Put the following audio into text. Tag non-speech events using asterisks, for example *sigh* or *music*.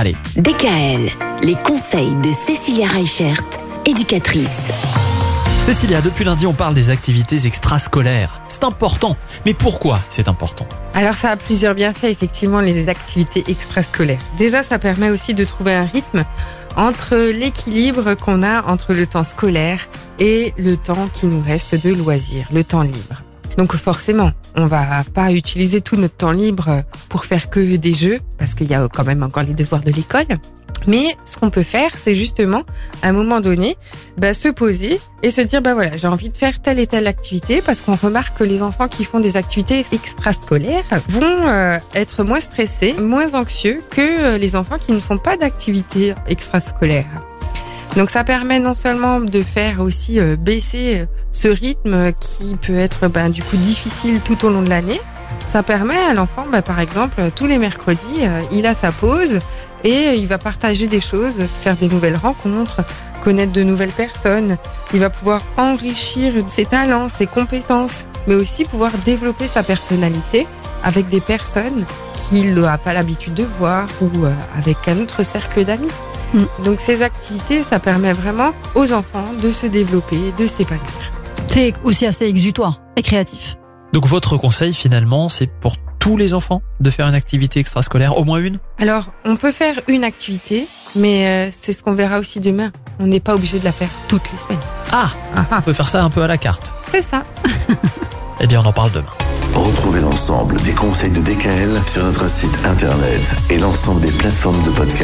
Allez. DKL, les conseils de Cécilia Reichert, éducatrice. Cécilia, depuis lundi, on parle des activités extrascolaires. C'est important. Mais pourquoi c'est important? Alors ça a plusieurs bienfaits, effectivement, les activités extrascolaires. Déjà, ça permet aussi de trouver un rythme entre l'équilibre qu'on a entre le temps scolaire et le temps qui nous reste de loisirs, le temps libre. Donc forcément, on va pas utiliser tout notre temps libre pour faire que des jeux, parce qu'il y a quand même encore les devoirs de l'école. Mais ce qu'on peut faire, c'est justement, à un moment donné, bah, se poser et se dire, bah voilà, j'ai envie de faire telle et telle activité, parce qu'on remarque que les enfants qui font des activités extrascolaires vont euh, être moins stressés, moins anxieux que euh, les enfants qui ne font pas d'activités extrascolaires. Donc ça permet non seulement de faire aussi euh, baisser ce rythme qui peut être ben, du coup difficile tout au long de l'année, ça permet à l'enfant, ben, par exemple, tous les mercredis, il a sa pause et il va partager des choses, faire des nouvelles rencontres, connaître de nouvelles personnes. Il va pouvoir enrichir ses talents, ses compétences, mais aussi pouvoir développer sa personnalité avec des personnes qu'il n'a pas l'habitude de voir ou avec un autre cercle d'amis. Mm. Donc ces activités, ça permet vraiment aux enfants de se développer, de s'épanouir. C'est aussi assez exutoire et créatif. Donc votre conseil finalement, c'est pour tous les enfants de faire une activité extrascolaire, au moins une? Alors, on peut faire une activité, mais euh, c'est ce qu'on verra aussi demain. On n'est pas obligé de la faire toutes les semaines. Ah, On peut faire ça un peu à la carte. C'est ça. *laughs* eh bien, on en parle demain. Retrouvez l'ensemble des conseils de DKL sur notre site internet et l'ensemble des plateformes de podcast.